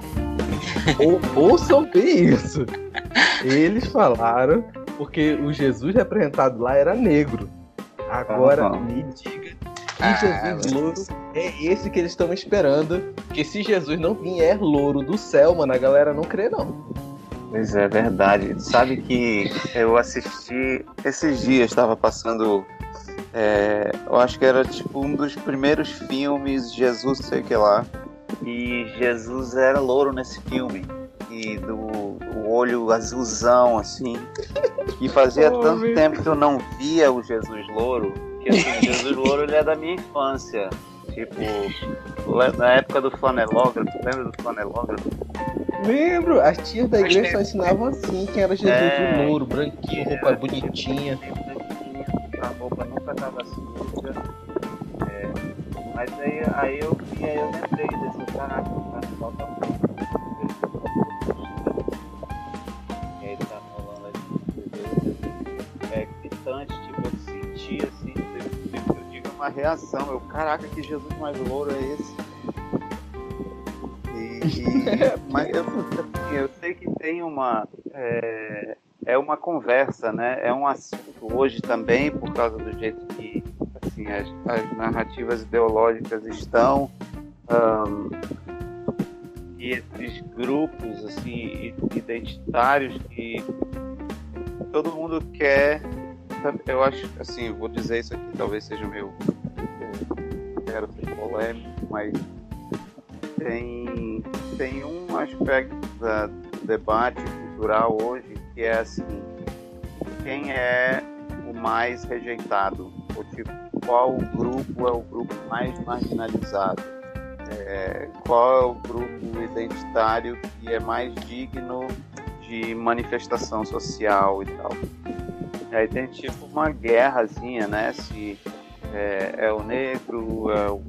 Ou, ouçam bem isso. Eles falaram porque o Jesus representado lá era negro. Agora uhum. me diga que ah, Jesus louro é esse que eles estão esperando. Porque se Jesus não vier louro do céu, mano, a galera não crê, não. Pois é, verdade. Sabe que eu assisti esses dias, estava passando. É, eu acho que era tipo um dos primeiros filmes, Jesus, sei que lá. E Jesus era louro nesse filme. E do, do olho azulzão, assim. E fazia oh, tanto meu. tempo que eu não via o Jesus louro. Que assim, o Jesus louro ele é da minha infância. Tipo, na época do flanelógrafo, lembra do flanelógrafo? Lembro, as tias da igreja só ensinavam assim, que era Jesus é, louro, branquinho, roupa bonitinha. A roupa nunca tava suja. Mas aí, aí eu vi, aí eu lembrei desse caraca, o cara falta muito. E aí tá rolando ali, é gritante, tipo, eu senti assim, eu digo uma reação, eu, caraca, que Jesus mais louro é esse? E, e mas eu, assim, eu sei que tem uma. É, é uma conversa, né? É um assunto hoje também, por causa do jeito que assim, as, as narrativas ideológicas estão. Um, e esses grupos assim, identitários que todo mundo quer. Eu acho, assim, vou dizer isso aqui, talvez seja meu. Quero ser polêmico, mas tem, tem um aspecto da, do debate cultural hoje que é assim: quem é o mais rejeitado? Ou tipo, qual grupo é o grupo mais marginalizado? É, qual é o grupo identitário que é mais digno de manifestação social e tal? Aí tem tipo uma guerrazinha, né? Se é, é o negro, é o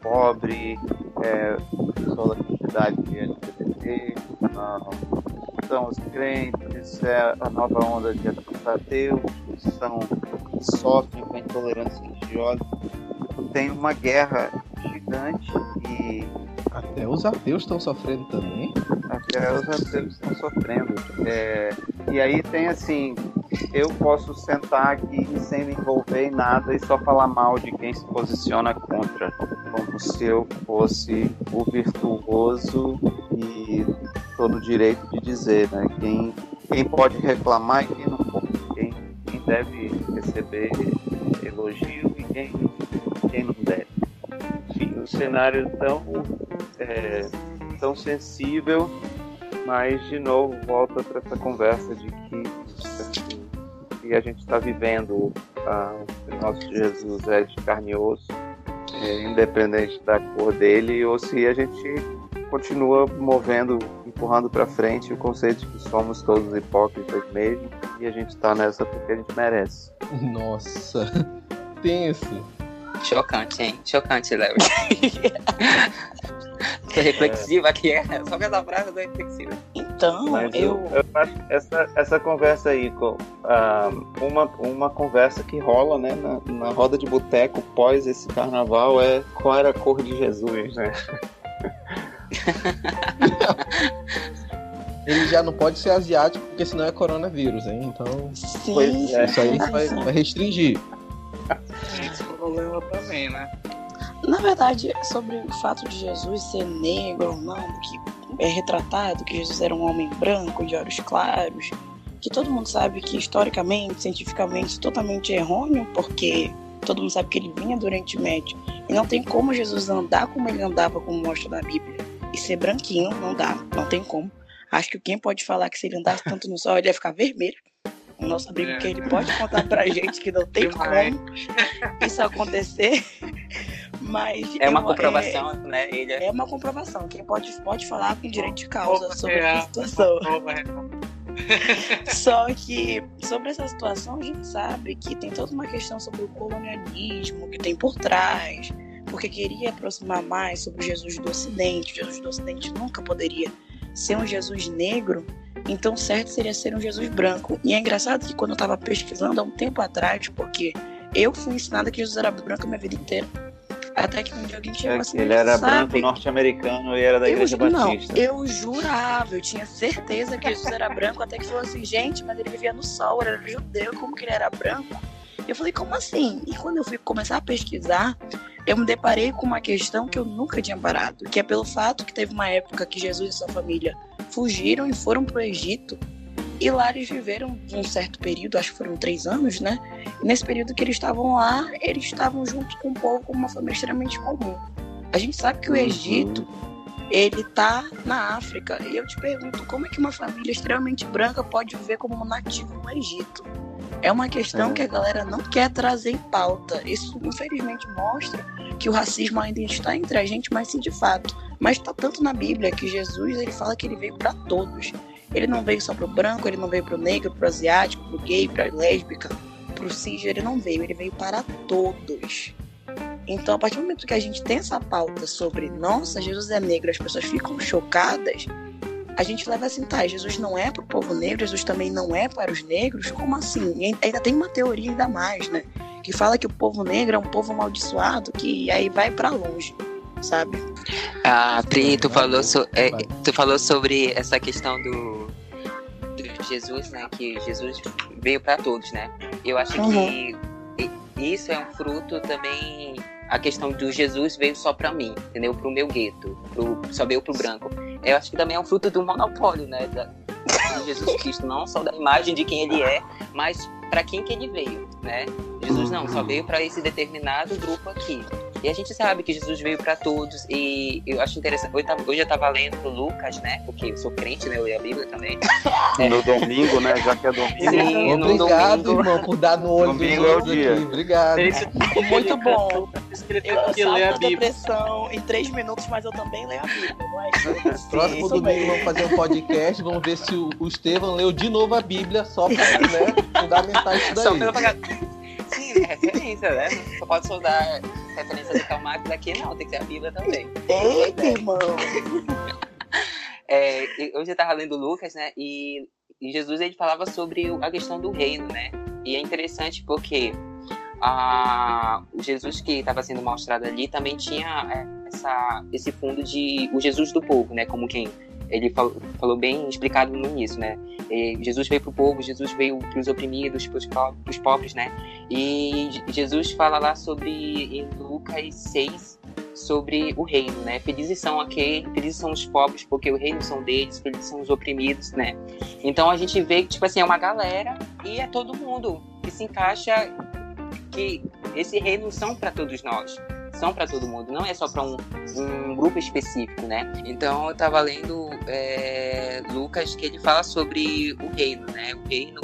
pobre, é o pessoal da comunidade LGBT, são os crentes, é a nova onda de ateus, são que sofrem com a intolerância religiosa. Tem uma guerra gigante e até os ateus estão sofrendo também. Até os ateus estão sofrendo. É, e aí tem assim, eu posso sentar aqui sem me envolver em nada e só falar mal de quem se posiciona contra, como se eu fosse o virtuoso e todo o direito de dizer, né? Quem, quem pode reclamar e quem não quem, deve receber elogio e quem, quem não deve. Enfim, o cenário tão, é, tão sensível, mas de novo volta para essa conversa de que que a gente está vivendo, ah, o nosso Jesus é de carne e osso, é, independente da cor dele, ou se a gente continua movendo, empurrando para frente o conceito de que somos todos hipócritas mesmo, e a gente está nessa porque a gente merece. Nossa, tenso. Chocante, hein? Chocante, Léo. Tô reflexiva aqui, é só que essa frase é reflexiva. Então, Mas eu... eu, eu acho essa, essa conversa aí, com, uh, uma, uma conversa que rola né, na, na roda de boteco pós esse carnaval é qual era a cor de Jesus, né? Ele já não pode ser asiático, porque senão é coronavírus, hein? Então, Sim. É. isso aí vai, vai restringir. Esse problema também, né? Na verdade, sobre o fato de Jesus ser negro ou não, que é retratado que Jesus era um homem branco, de olhos claros, que todo mundo sabe que historicamente, cientificamente, totalmente errôneo, porque todo mundo sabe que ele vinha do Oriente Médio. E não tem como Jesus andar como ele andava, como mostra na Bíblia. E ser branquinho, não dá, não tem como. Acho que quem pode falar que se ele andasse tanto no sol, ele ia ficar vermelho. O nosso amigo é. que ele pode contar pra gente que não tem como isso acontecer. Mas é uma eu, comprovação, é, né? Ele é... é... uma comprovação. Quem pode, pode falar com direito de causa Opa, sobre é, essa situação. Só que sobre essa situação a gente sabe que tem toda uma questão sobre o colonialismo que tem por trás, porque queria aproximar mais sobre o Jesus do Ocidente. O Jesus do Ocidente nunca poderia ser um Jesus negro, então certo seria ser um Jesus branco. E é engraçado que quando eu estava pesquisando há um tempo atrás, porque eu fui ensinada que Jesus era branco a minha vida inteira. Até que um dia alguém chegou é, assim. Ele era sabe? branco norte-americano e era da Igreja eu, Batista. Não, eu jurava, eu tinha certeza que Jesus era branco, até que falou assim, gente, mas ele vivia no sol, ele era judeu, como que ele era branco? Eu falei, como assim? E quando eu fui começar a pesquisar, eu me deparei com uma questão que eu nunca tinha parado, que é pelo fato que teve uma época que Jesus e sua família fugiram e foram para o Egito e lá eles viveram um certo período, acho que foram três anos, né? E nesse período que eles estavam lá, eles estavam junto com um povo, com uma família extremamente comum. A gente sabe que o uhum. Ele tá na África. E eu te pergunto, como é que uma família extremamente branca pode viver como um nativo no Egito? É uma questão é. que a galera não quer trazer em pauta. Isso, infelizmente, mostra que o racismo ainda está entre a gente, mas sim de fato. Mas está tanto na Bíblia que Jesus ele fala que ele veio para todos. Ele não veio só pro branco, ele não veio pro negro, pro asiático, pro gay, pra lésbica, pro cis, ele não veio, ele veio para todos. Então, a partir do momento que a gente tem essa pauta sobre, nossa, Jesus é negro, as pessoas ficam chocadas, a gente leva assim, tá, Jesus não é para o povo negro, Jesus também não é para os negros, como assim? E ainda tem uma teoria ainda mais, né? Que fala que o povo negro é um povo amaldiçoado, que aí vai para longe sabe? Ah, Pri, tu falou, so, é, tu falou sobre essa questão do, do Jesus, né? Que Jesus veio para todos, né? Eu acho uhum. que isso é um fruto também a questão do Jesus veio só para mim, entendeu? Pro meu gueto, pro, só veio pro branco. Eu acho que também é um fruto do monopólio, né? Da, de Jesus Cristo, não só da imagem de quem ele é, mas para quem que ele veio, né? Jesus não, só veio para esse determinado grupo aqui. E a gente sabe que Jesus veio para todos. E eu acho interessante. Hoje, hoje eu estava lendo Lucas, né? Porque eu sou crente, né? Eu leio a Bíblia também. É. No domingo, né? Já que é domingo. Sim, Obrigado, domingo. irmão, por dar no olho domingo é o dia. Aqui. Obrigado. Muito bom. Eu salvo a depressão em três minutos, mas eu também leio a Bíblia. Mas, sim, Próximo domingo mesmo. vamos fazer um podcast. Vamos ver se o, o Estevam leu de novo a Bíblia só para né, fundamentar isso daí. Só pela Sim, né, referência, né? Só pode só dar referência do Karl Marx aqui, não, tem que ser a Bíblia também. Eita, irmão! É, hoje eu estava lendo Lucas, né? E, e, Jesus ele falava sobre a questão do reino, né? E é interessante porque a, o Jesus que estava sendo mostrado ali também tinha é, essa, esse fundo de o Jesus do povo, né? Como quem ele falou, falou bem explicado no início, né? E Jesus veio para o povo, Jesus veio para os oprimidos, para os pobres, né? E Jesus fala lá sobre em Lucas 6 sobre o reino, né? Felizes são aqueles, felizes são os pobres, porque o reino são deles, felizes são os oprimidos, né? Então a gente vê que, tipo assim, é uma galera e é todo mundo que se encaixa, que esse reino são para todos nós, são para todo mundo, não é só para um, um, grupo específico, né? Então eu tava lendo é, Lucas que ele fala sobre o reino, né? O reino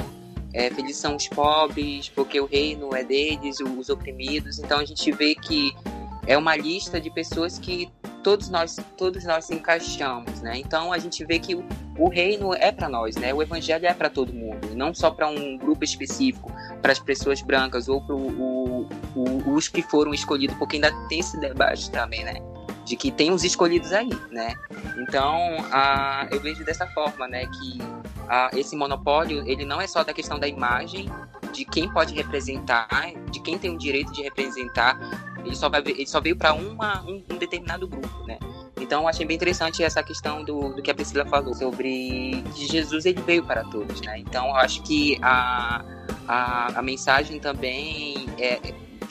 é, felizes são os pobres, porque o reino é deles, os oprimidos. Então a gente vê que é uma lista de pessoas que todos nós todos nós encaixamos, né? Então a gente vê que o, o reino é para nós, né? O evangelho é para todo mundo, não só para um grupo específico, para as pessoas brancas ou para os que foram escolhidos, porque ainda tem esse debate também, né? De que tem os escolhidos aí, né? Então a, eu vejo dessa forma, né? Que a, esse monopólio ele não é só da questão da imagem de quem pode representar, de quem tem o direito de representar, ele só, vai, ele só veio para um, um determinado grupo, né? Então, achei bem interessante essa questão do, do que a Priscila falou sobre que Jesus ele veio para todos, né? Então, acho que a, a, a mensagem também é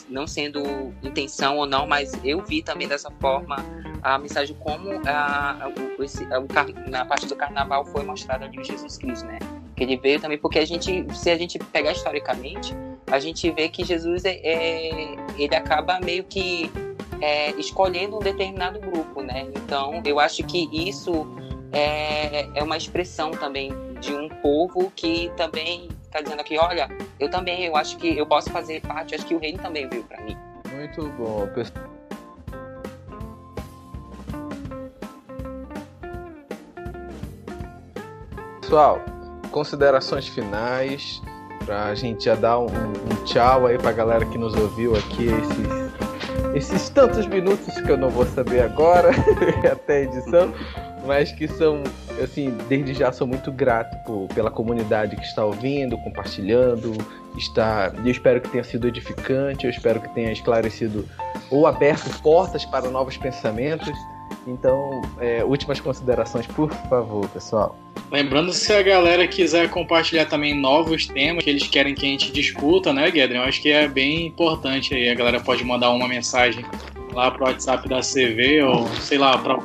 não sendo intenção ou não, mas eu vi também dessa forma a mensagem como a, esse, a, na parte do carnaval foi mostrado ali o Jesus Cristo, né? Que ele veio também porque a gente, se a gente pegar historicamente, a gente vê que Jesus é, é ele acaba meio que é, escolhendo um determinado grupo, né? Então, eu acho que isso é, é uma expressão também de um povo que também está dizendo aqui, olha, eu também, eu acho que eu posso fazer parte, acho que o reino também veio para mim. Muito bom, pessoal. Considerações finais para a gente já dar um, um tchau aí para a galera que nos ouviu aqui esses, esses tantos minutos que eu não vou saber agora até a edição, mas que são assim desde já sou muito grato por, pela comunidade que está ouvindo, compartilhando, está. Eu espero que tenha sido edificante, eu espero que tenha esclarecido ou aberto portas para novos pensamentos. Então, é, últimas considerações, por favor, pessoal. Lembrando se a galera quiser compartilhar também novos temas que eles querem que a gente discuta, né, Guedrin? Eu acho que é bem importante aí. A galera pode mandar uma mensagem lá pro WhatsApp da CV ou sei lá, pra...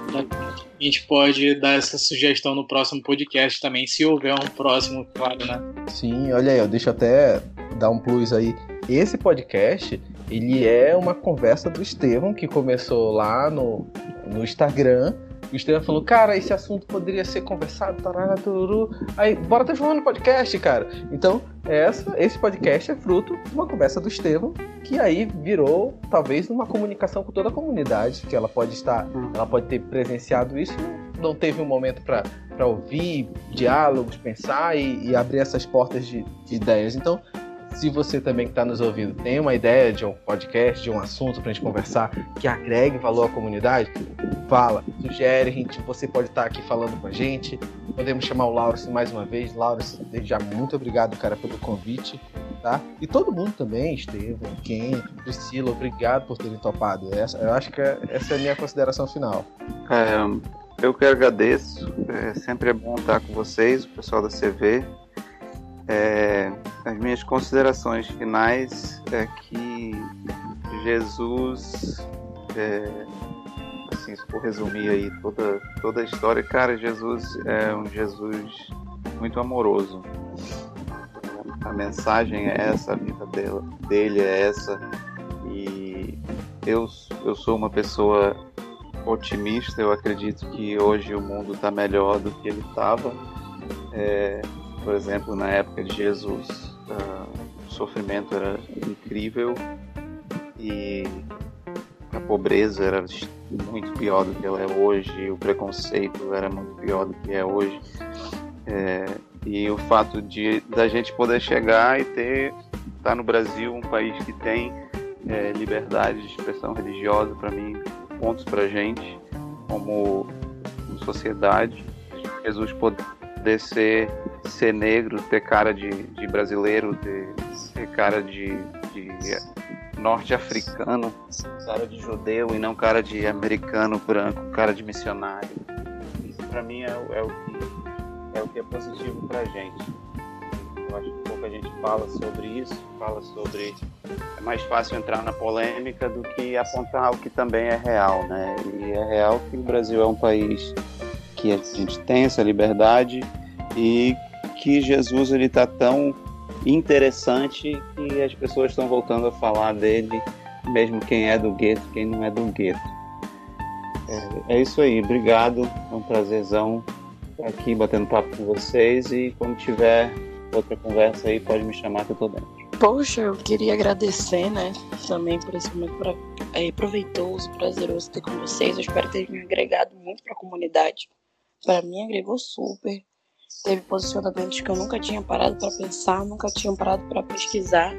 a gente pode dar essa sugestão no próximo podcast também, se houver um próximo, claro, né? Sim, olha aí, eu deixo até dar um plus aí. Esse podcast, ele é uma conversa do Estevão que começou lá no, no Instagram o Estevam falou, cara, esse assunto poderia ser conversado, tarará, tururu. Aí, bora transformar no podcast, cara. Então, essa, esse podcast é fruto de uma conversa do Estevam, que aí virou, talvez, uma comunicação com toda a comunidade, que ela pode estar, ela pode ter presenciado isso, não teve um momento para ouvir diálogos, pensar e, e, abrir essas portas de, de ideias. Então, se você também que está nos ouvindo tem uma ideia de um podcast, de um assunto para a gente conversar que agregue valor à comunidade, fala, sugere, gente, você pode estar tá aqui falando com a gente. Podemos chamar o Laurence mais uma vez. Laurence, desde já muito obrigado, cara, pelo convite. Tá? E todo mundo também, Estevam, Ken, Priscila, obrigado por terem topado. Essa, eu acho que é, essa é a minha consideração final. É, eu que agradeço. É, sempre é bom estar com vocês, o pessoal da CV. É, as minhas considerações finais é que Jesus, é, assim, se for resumir aí toda, toda a história, cara, Jesus é um Jesus muito amoroso. A mensagem é essa, a vida dele, dele é essa. E eu, eu sou uma pessoa otimista, eu acredito que hoje o mundo está melhor do que ele estava. É, por exemplo, na época de Jesus, uh, o sofrimento era incrível e a pobreza era muito pior do que ela é hoje, o preconceito era muito pior do que é hoje. É, e o fato de da gente poder chegar e ter tá no Brasil, um país que tem é, liberdade de expressão religiosa, para mim, pontos para gente como, como sociedade. Jesus poder ser, ser negro, ter cara de, de brasileiro, ter, ter cara de, de norte-africano, cara de judeu e não cara de americano branco, cara de missionário. Isso para mim é, é, o que, é o que é positivo para gente. Eu acho que pouco a gente fala sobre isso, fala sobre é mais fácil entrar na polêmica do que apontar o que também é real, né? E é real que o Brasil é um país que a gente tem essa liberdade e que Jesus ele está tão interessante que as pessoas estão voltando a falar dele, mesmo quem é do gueto, quem não é do gueto. É, é isso aí, obrigado, é um prazerzão estar aqui batendo papo com vocês e quando tiver outra conversa aí pode me chamar que eu tô dentro. Poxa, eu queria agradecer, né, também por esse momento pra, é, proveitoso, prazeroso ter com vocês. Eu espero ter me agregado muito para a comunidade. Para mim, agregou super teve posicionamentos que eu nunca tinha parado para pensar, nunca tinha parado para pesquisar.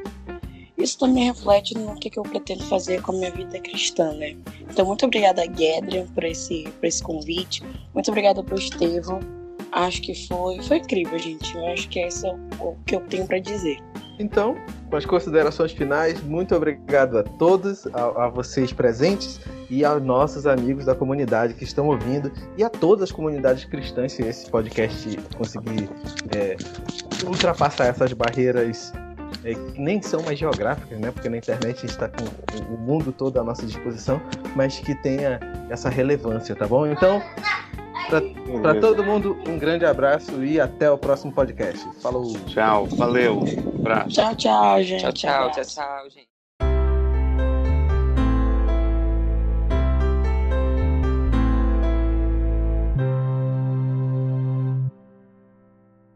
Isso também reflete no que, que eu pretendo fazer com a minha vida cristã, né? Então, muito obrigada, Gedrian, por esse, por esse convite. Muito obrigada pro Estevão. Acho que foi, foi incrível, gente. Eu acho que é o, o que eu tenho para dizer. Então, com as considerações finais, muito obrigado a todos, a, a, vocês presentes e aos nossos amigos da comunidade que estão ouvindo e a todas as comunidades cristãs, se esse podcast conseguir é, ultrapassar essas barreiras é, que nem são mais geográficas, né? Porque na internet a gente está com o mundo todo à nossa disposição, mas que tenha essa relevância, tá bom? Então, para todo mundo, um grande abraço e até o próximo podcast. Falou. Tchau, valeu. Tchau, tchau, gente. Tchau, tchau, tchau, tchau, gente.